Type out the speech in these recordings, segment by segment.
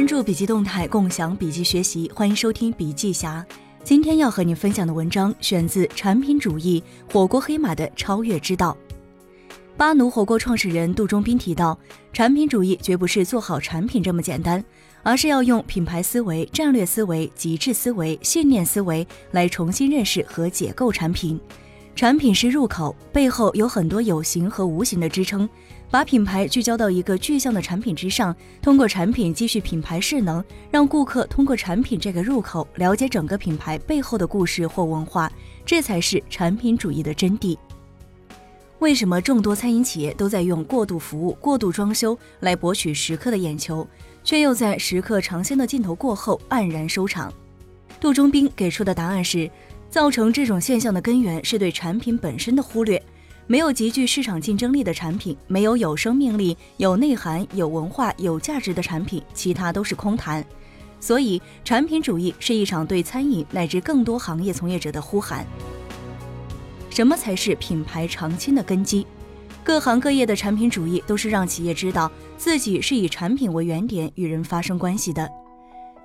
关注笔记动态，共享笔记学习，欢迎收听笔记侠。今天要和你分享的文章选自《产品主义火锅黑马的超越之道》。巴奴火锅创始人杜忠斌提到，产品主义绝不是做好产品这么简单，而是要用品牌思维、战略思维、极致思维、信念思维来重新认识和解构产品。产品是入口，背后有很多有形和无形的支撑。把品牌聚焦到一个具象的产品之上，通过产品积蓄品牌势能，让顾客通过产品这个入口了解整个品牌背后的故事或文化，这才是产品主义的真谛。为什么众多餐饮企业都在用过度服务、过度装修来博取食客的眼球，却又在食客尝鲜的镜头过后黯然收场？杜忠斌给出的答案是，造成这种现象的根源是对产品本身的忽略。没有极具市场竞争力的产品，没有有生命力、有内涵、有文化、有价值的产品，其他都是空谈。所以，产品主义是一场对餐饮乃至更多行业从业者的呼喊。什么才是品牌长青的根基？各行各业的产品主义都是让企业知道自己是以产品为原点与人发生关系的。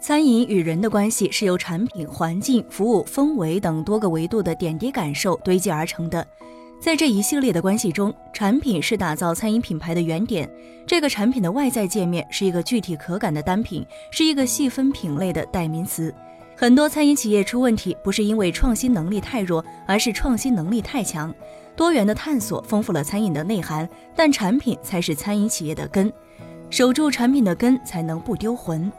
餐饮与人的关系是由产品、环境、服务、氛围等多个维度的点滴感受堆积而成的。在这一系列的关系中，产品是打造餐饮品牌的原点。这个产品的外在界面是一个具体可感的单品，是一个细分品类的代名词。很多餐饮企业出问题，不是因为创新能力太弱，而是创新能力太强。多元的探索丰富了餐饮的内涵，但产品才是餐饮企业的根。守住产品的根，才能不丢魂。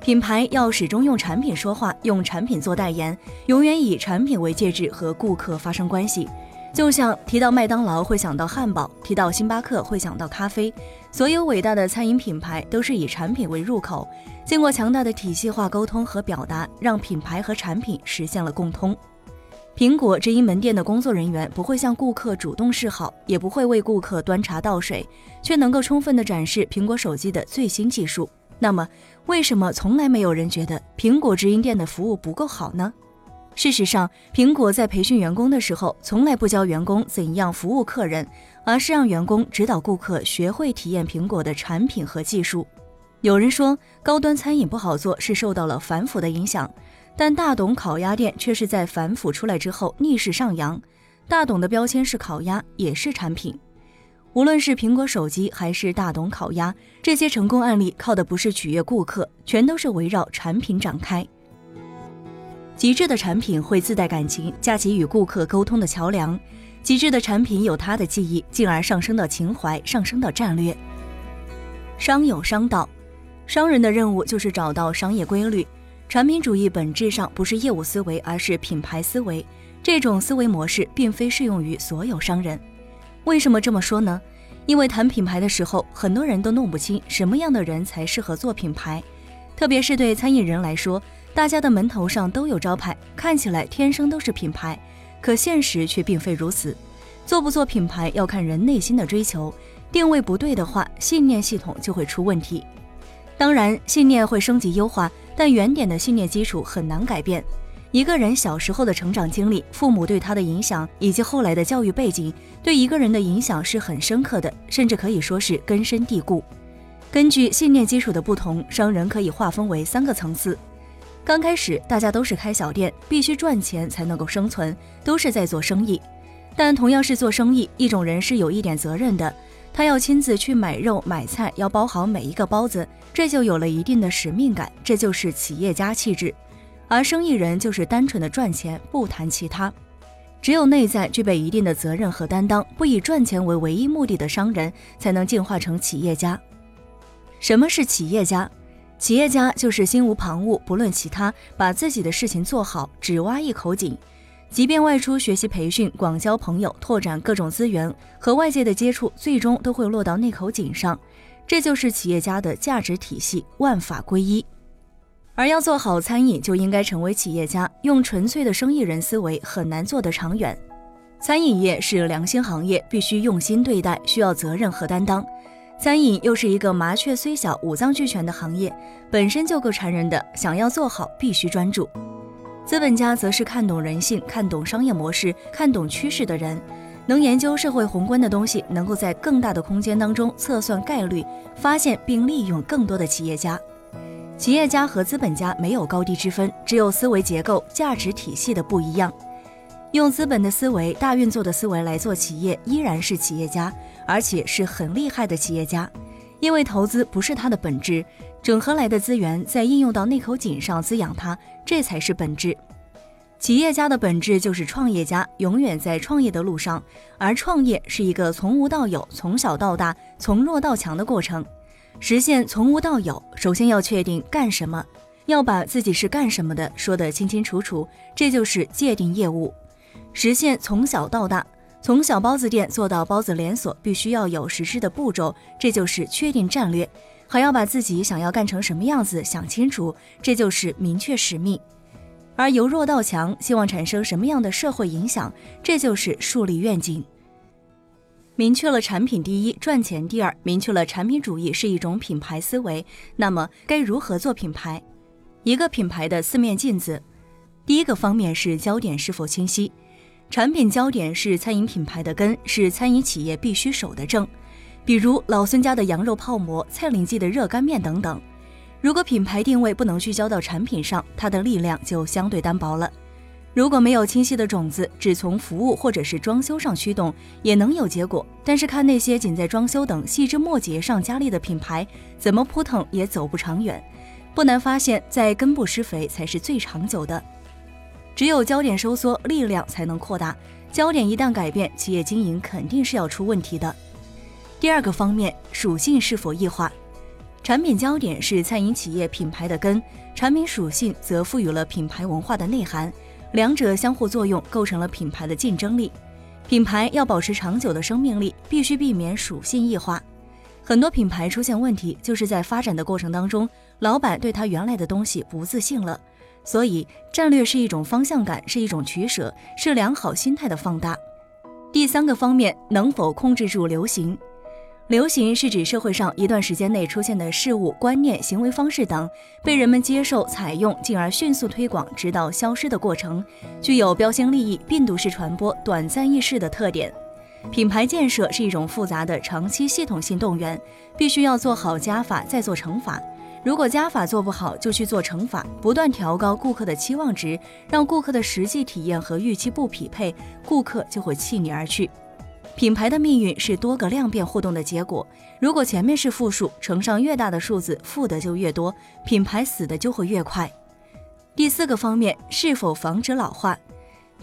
品牌要始终用产品说话，用产品做代言，永远以产品为介质和顾客发生关系。就像提到麦当劳会想到汉堡，提到星巴克会想到咖啡。所有伟大的餐饮品牌都是以产品为入口，经过强大的体系化沟通和表达，让品牌和产品实现了共通。苹果直营门店的工作人员不会向顾客主动示好，也不会为顾客端茶倒水，却能够充分的展示苹果手机的最新技术。那么，为什么从来没有人觉得苹果直营店的服务不够好呢？事实上，苹果在培训员工的时候，从来不教员工怎样服务客人，而是让员工指导顾客学会体验苹果的产品和技术。有人说，高端餐饮不好做是受到了反腐的影响，但大董烤鸭店却是在反腐出来之后逆势上扬。大董的标签是烤鸭，也是产品。无论是苹果手机还是大董烤鸭，这些成功案例靠的不是取悦顾客，全都是围绕产品展开。极致的产品会自带感情，架起与顾客沟通的桥梁。极致的产品有它的记忆，进而上升到情怀，上升到战略。商有商道，商人的任务就是找到商业规律。产品主义本质上不是业务思维，而是品牌思维。这种思维模式并非适用于所有商人。为什么这么说呢？因为谈品牌的时候，很多人都弄不清什么样的人才适合做品牌，特别是对餐饮人来说。大家的门头上都有招牌，看起来天生都是品牌，可现实却并非如此。做不做品牌要看人内心的追求，定位不对的话，信念系统就会出问题。当然，信念会升级优化，但原点的信念基础很难改变。一个人小时候的成长经历、父母对他的影响，以及后来的教育背景，对一个人的影响是很深刻的，甚至可以说是根深蒂固。根据信念基础的不同，商人可以划分为三个层次。刚开始，大家都是开小店，必须赚钱才能够生存，都是在做生意。但同样是做生意，一种人是有一点责任的，他要亲自去买肉买菜，要包好每一个包子，这就有了一定的使命感，这就是企业家气质。而生意人就是单纯的赚钱，不谈其他。只有内在具备一定的责任和担当，不以赚钱为唯一目的的商人，才能进化成企业家。什么是企业家？企业家就是心无旁骛，不论其他，把自己的事情做好，只挖一口井。即便外出学习培训、广交朋友、拓展各种资源和外界的接触，最终都会落到那口井上。这就是企业家的价值体系，万法归一。而要做好餐饮，就应该成为企业家。用纯粹的生意人思维很难做得长远。餐饮业是良心行业，必须用心对待，需要责任和担当。餐饮又是一个麻雀虽小五脏俱全的行业，本身就够馋人的。想要做好，必须专注。资本家则是看懂人性、看懂商业模式、看懂趋势的人，能研究社会宏观的东西，能够在更大的空间当中测算概率，发现并利用更多的企业家。企业家和资本家没有高低之分，只有思维结构、价值体系的不一样。用资本的思维、大运作的思维来做企业，依然是企业家，而且是很厉害的企业家。因为投资不是他的本质，整合来的资源再应用到那口井上滋养它，这才是本质。企业家的本质就是创业家，永远在创业的路上，而创业是一个从无到有、从小到大、从弱到强的过程。实现从无到有，首先要确定干什么，要把自己是干什么的说得清清楚楚，这就是界定业务。实现从小到大，从小包子店做到包子连锁，必须要有实施的步骤，这就是确定战略。还要把自己想要干成什么样子想清楚，这就是明确使命。而由弱到强，希望产生什么样的社会影响，这就是树立愿景。明确了产品第一，赚钱第二。明确了产品主义是一种品牌思维，那么该如何做品牌？一个品牌的四面镜子，第一个方面是焦点是否清晰。产品焦点是餐饮品牌的根，是餐饮企业必须守的正。比如老孙家的羊肉泡馍、蔡林记的热干面等等。如果品牌定位不能聚焦到产品上，它的力量就相对单薄了。如果没有清晰的种子，只从服务或者是装修上驱动，也能有结果。但是看那些仅在装修等细枝末节上加力的品牌，怎么扑腾也走不长远。不难发现，在根部施肥才是最长久的。只有焦点收缩，力量才能扩大。焦点一旦改变，企业经营肯定是要出问题的。第二个方面，属性是否异化？产品焦点是餐饮企业品牌的根，产品属性则赋予了品牌文化的内涵。两者相互作用，构成了品牌的竞争力。品牌要保持长久的生命力，必须避免属性异化。很多品牌出现问题，就是在发展的过程当中，老板对他原来的东西不自信了。所以，战略是一种方向感，是一种取舍，是良好心态的放大。第三个方面，能否控制住流行？流行是指社会上一段时间内出现的事物、观念、行为方式等，被人们接受、采用，进而迅速推广，直到消失的过程，具有标新立异、病毒式传播、短暂易逝的特点。品牌建设是一种复杂的长期系统性动员，必须要做好加法，再做乘法。如果加法做不好，就去做乘法，不断调高顾客的期望值，让顾客的实际体验和预期不匹配，顾客就会弃你而去。品牌的命运是多个量变互动的结果。如果前面是负数，乘上越大的数字，负的就越多，品牌死的就会越快。第四个方面，是否防止老化？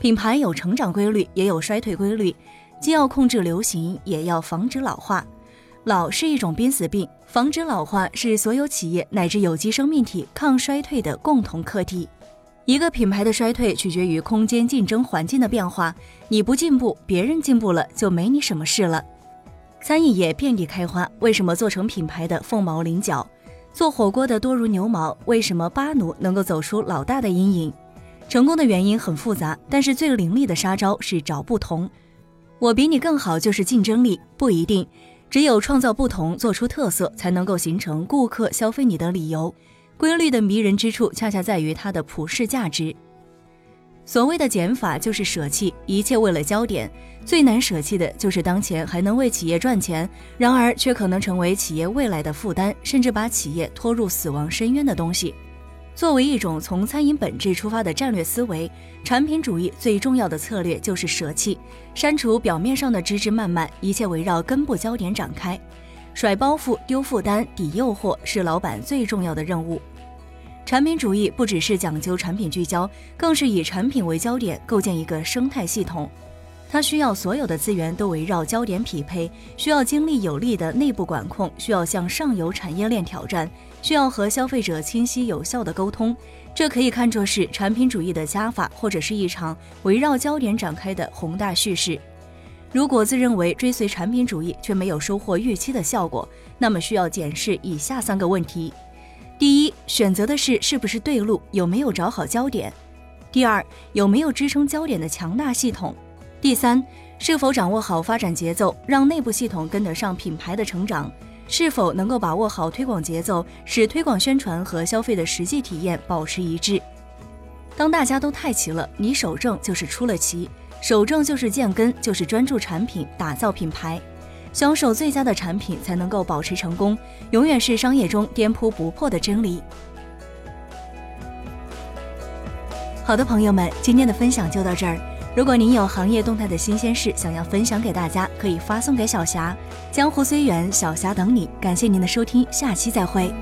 品牌有成长规律，也有衰退规律，既要控制流行，也要防止老化。老是一种濒死病，防止老化是所有企业乃至有机生命体抗衰退的共同课题。一个品牌的衰退取决于空间竞争环境的变化，你不进步，别人进步了就没你什么事了。餐饮业遍地开花，为什么做成品牌的凤毛麟角？做火锅的多如牛毛，为什么巴奴能够走出老大的阴影？成功的原因很复杂，但是最凌厉的杀招是找不同。我比你更好就是竞争力，不一定。只有创造不同，做出特色，才能够形成顾客消费你的理由。规律的迷人之处，恰恰在于它的普世价值。所谓的减法，就是舍弃一切为了焦点。最难舍弃的就是当前还能为企业赚钱，然而却可能成为企业未来的负担，甚至把企业拖入死亡深渊的东西。作为一种从餐饮本质出发的战略思维，产品主义最重要的策略就是舍弃，删除表面上的枝枝蔓蔓，一切围绕根部焦点展开。甩包袱、丢负担、抵诱惑是老板最重要的任务。产品主义不只是讲究产品聚焦，更是以产品为焦点构建一个生态系统。它需要所有的资源都围绕焦点匹配，需要精力有力的内部管控，需要向上游产业链挑战，需要和消费者清晰有效的沟通。这可以看作是产品主义的加法，或者是一场围绕焦点展开的宏大叙事。如果自认为追随产品主义却没有收获预期的效果，那么需要检视以下三个问题。第一，选择的是是不是对路，有没有找好焦点；第二，有没有支撑焦点的强大系统；第三，是否掌握好发展节奏，让内部系统跟得上品牌的成长；是否能够把握好推广节奏，使推广宣传和消费的实际体验保持一致。当大家都太齐了，你守正就是出了奇，守正就是建根，就是专注产品，打造品牌，销售最佳的产品才能够保持成功，永远是商业中颠扑不破的真理。好的，朋友们，今天的分享就到这儿。如果您有行业动态的新鲜事想要分享给大家，可以发送给小霞。江湖虽远，小霞等你。感谢您的收听，下期再会。